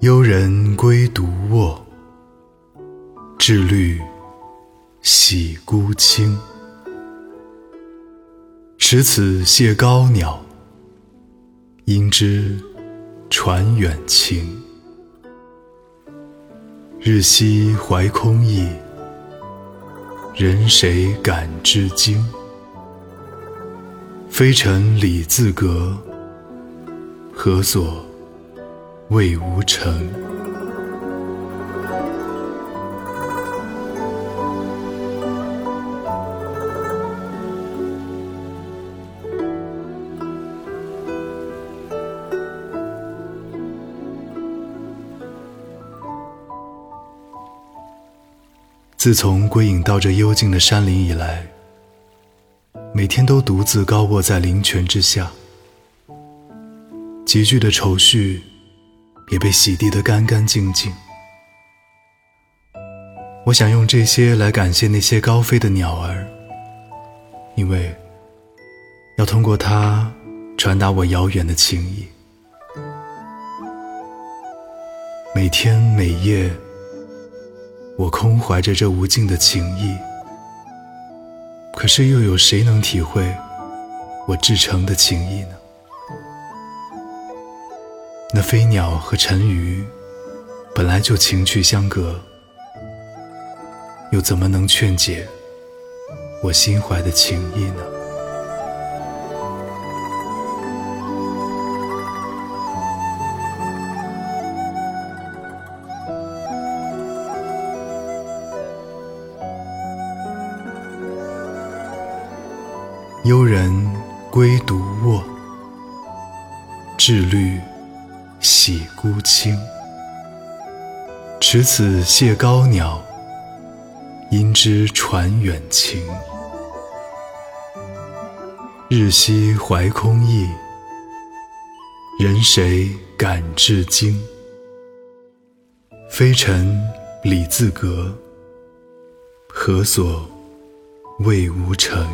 幽人归独卧，至虑喜孤清。持此谢高鸟，应知船远情。日夕怀空意，人谁感知惊？飞尘里自隔，何所魏无成？自从归隐到这幽静的山林以来，每天都独自高卧在灵泉之下，积聚的愁绪也被洗涤得干干净净。我想用这些来感谢那些高飞的鸟儿，因为要通过它传达我遥远的情意。每天每夜。我空怀着这无尽的情意，可是又有谁能体会我至诚的情意呢？那飞鸟和沉鱼本来就情趣相隔，又怎么能劝解我心怀的情意呢？幽人归独卧，至虑喜孤清。持此谢高鸟，因知船远情。日夕怀空意，人谁感至惊？飞尘里自隔，何所谓无成？